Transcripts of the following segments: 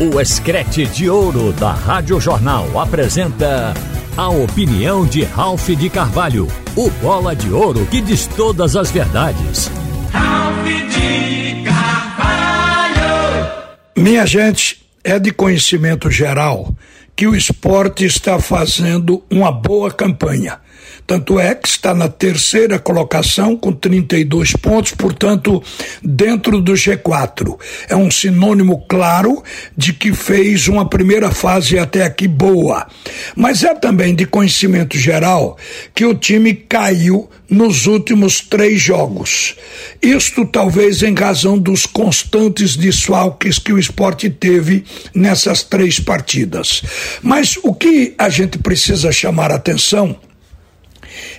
O Escrete de Ouro da Rádio Jornal apresenta a opinião de Ralph de Carvalho, o bola de ouro que diz todas as verdades. Ralph de Carvalho! Minha gente, é de conhecimento geral que o esporte está fazendo uma boa campanha. Tanto é que está na terceira colocação com 32 pontos, portanto, dentro do G4. É um sinônimo claro de que fez uma primeira fase até aqui boa. Mas é também de conhecimento geral que o time caiu nos últimos três jogos. Isto talvez em razão dos constantes desfalques que o esporte teve nessas três partidas. Mas o que a gente precisa chamar atenção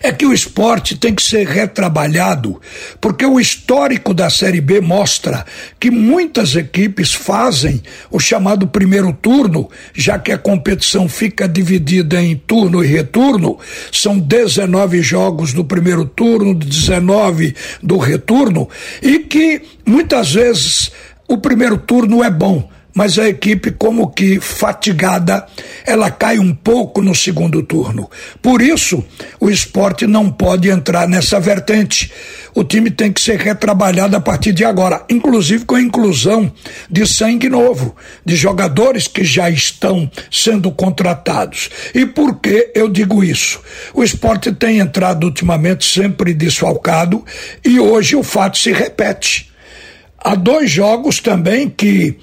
é que o esporte tem que ser retrabalhado, porque o histórico da Série B mostra que muitas equipes fazem o chamado primeiro turno, já que a competição fica dividida em turno e retorno, são 19 jogos do primeiro turno, 19 do retorno, e que muitas vezes o primeiro turno é bom mas a equipe, como que fatigada, ela cai um pouco no segundo turno. Por isso, o esporte não pode entrar nessa vertente. O time tem que ser retrabalhado a partir de agora, inclusive com a inclusão de sangue novo, de jogadores que já estão sendo contratados. E por que eu digo isso? O esporte tem entrado ultimamente sempre desfalcado e hoje o fato se repete. Há dois jogos também que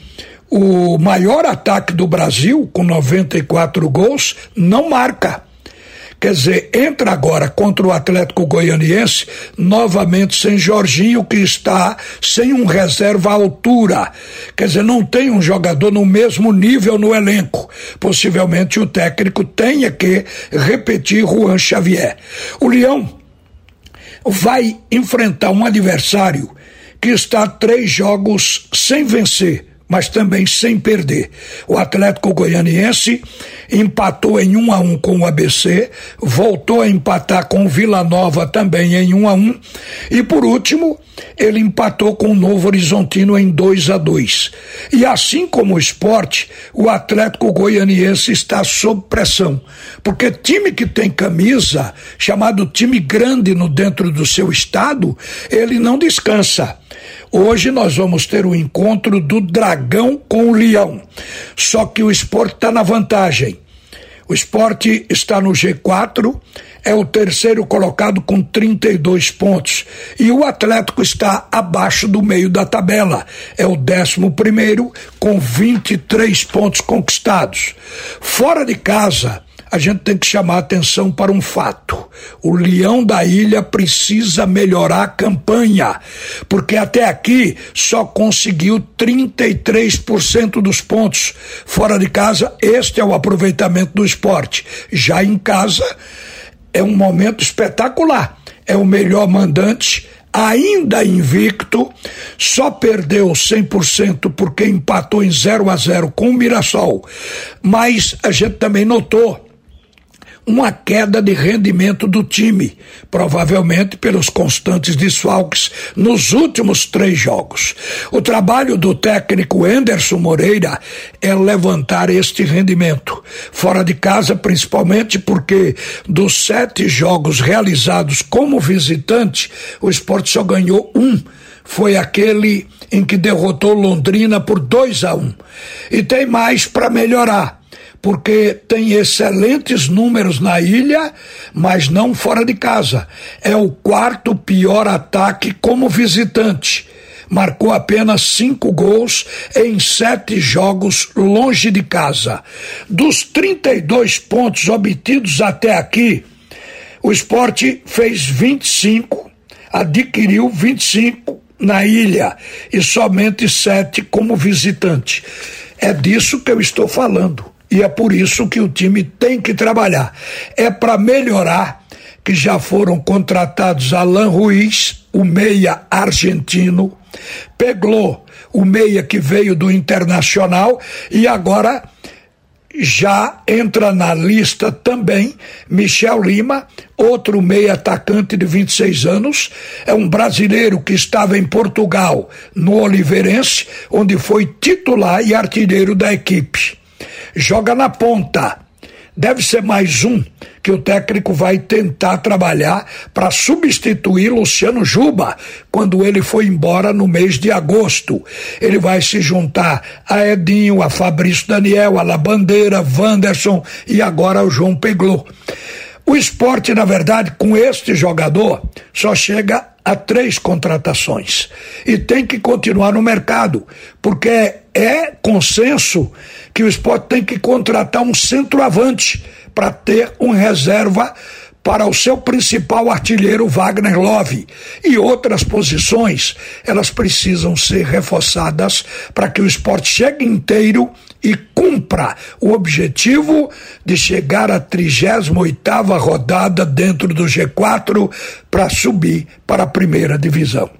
o maior ataque do Brasil, com 94 gols, não marca. Quer dizer, entra agora contra o Atlético Goianiense, novamente sem Jorginho, que está sem um reserva à altura. Quer dizer, não tem um jogador no mesmo nível no elenco. Possivelmente o técnico tenha que repetir Juan Xavier. O Leão vai enfrentar um adversário que está três jogos sem vencer mas também sem perder. O Atlético Goianiense empatou em 1 a 1 com o ABC, voltou a empatar com o Vila Nova também em 1 a 1 e por último, ele empatou com o Novo Horizontino em 2 a 2. E assim como o esporte, o Atlético Goianiense está sob pressão, porque time que tem camisa, chamado time grande no dentro do seu estado, ele não descansa. Hoje nós vamos ter o encontro do dragão com o leão. Só que o esporte está na vantagem. O esporte está no G4, é o terceiro colocado com 32 pontos. E o Atlético está abaixo do meio da tabela. É o décimo primeiro com 23 pontos conquistados. Fora de casa, a gente tem que chamar atenção para um fato. O Leão da Ilha precisa melhorar a campanha, porque até aqui só conseguiu 33% dos pontos. Fora de casa, este é o aproveitamento do esporte. Já em casa, é um momento espetacular. É o melhor mandante ainda invicto, só perdeu 100% porque empatou em 0 a 0 com o Mirassol. Mas a gente também notou uma queda de rendimento do time, provavelmente pelos constantes desfalques nos últimos três jogos. O trabalho do técnico Anderson Moreira é levantar este rendimento, fora de casa, principalmente porque dos sete jogos realizados como visitante, o esporte só ganhou um foi aquele em que derrotou Londrina por 2 a 1. Um. E tem mais para melhorar porque tem excelentes números na ilha, mas não fora de casa. É o quarto pior ataque como visitante. Marcou apenas cinco gols em sete jogos longe de casa. Dos 32 pontos obtidos até aqui, o esporte fez 25, adquiriu 25 na ilha e somente sete como visitante. É disso que eu estou falando. E é por isso que o time tem que trabalhar. É para melhorar que já foram contratados Alan Ruiz, o meia argentino, Peglou, o meia que veio do Internacional, e agora já entra na lista também Michel Lima, outro meio atacante de 26 anos, é um brasileiro que estava em Portugal, no Oliveirense, onde foi titular e artilheiro da equipe. Joga na ponta deve ser mais um que o técnico vai tentar trabalhar para substituir Luciano Juba quando ele foi embora no mês de agosto. Ele vai se juntar a Edinho, a Fabrício Daniel, a Labandeira, Wanderson e agora o João Peglô. O esporte, na verdade, com este jogador, só chega a três contratações. E tem que continuar no mercado, porque é consenso que o esporte tem que contratar um centroavante para ter um reserva para o seu principal artilheiro Wagner Love e outras posições, elas precisam ser reforçadas para que o esporte chegue inteiro e cumpra o objetivo de chegar à 38ª rodada dentro do G4 para subir para a primeira divisão.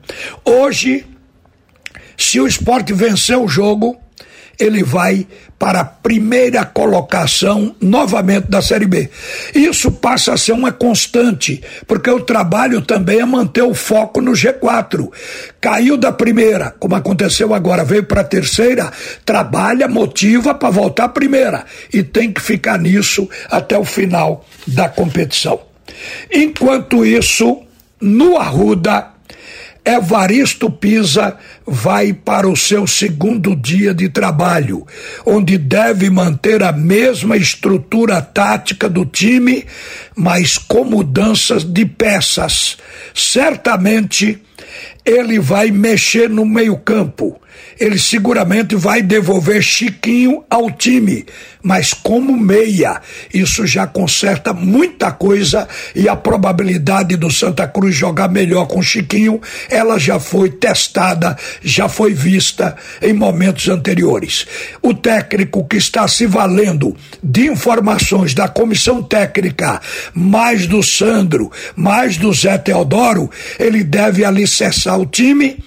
Hoje, se o esporte vencer o jogo, ele vai para a primeira colocação novamente da Série B. Isso passa a ser uma constante, porque o trabalho também é manter o foco no G4. Caiu da primeira, como aconteceu agora, veio para a terceira, trabalha, motiva para voltar à primeira e tem que ficar nisso até o final da competição. Enquanto isso, no Arruda, Evaristo Pisa vai para o seu segundo dia de trabalho, onde deve manter a mesma estrutura tática do time, mas com mudanças de peças. Certamente ele vai mexer no meio-campo. Ele seguramente vai devolver Chiquinho ao time, mas como meia, isso já conserta muita coisa e a probabilidade do Santa Cruz jogar melhor com Chiquinho, ela já foi testada, já foi vista em momentos anteriores. O técnico que está se valendo de informações da comissão técnica, mais do Sandro, mais do Zé Teodoro, ele deve alicerçar o time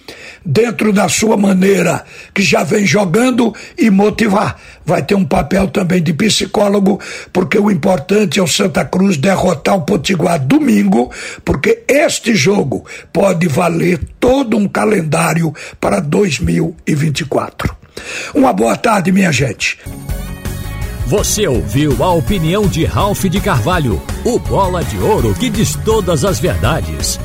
dentro da sua maneira que já vem jogando e motivar. Vai ter um papel também de psicólogo, porque o importante é o Santa Cruz derrotar o Potiguar domingo, porque este jogo pode valer todo um calendário para 2024. Uma boa tarde, minha gente. Você ouviu a opinião de Ralph de Carvalho, o bola de ouro que diz todas as verdades.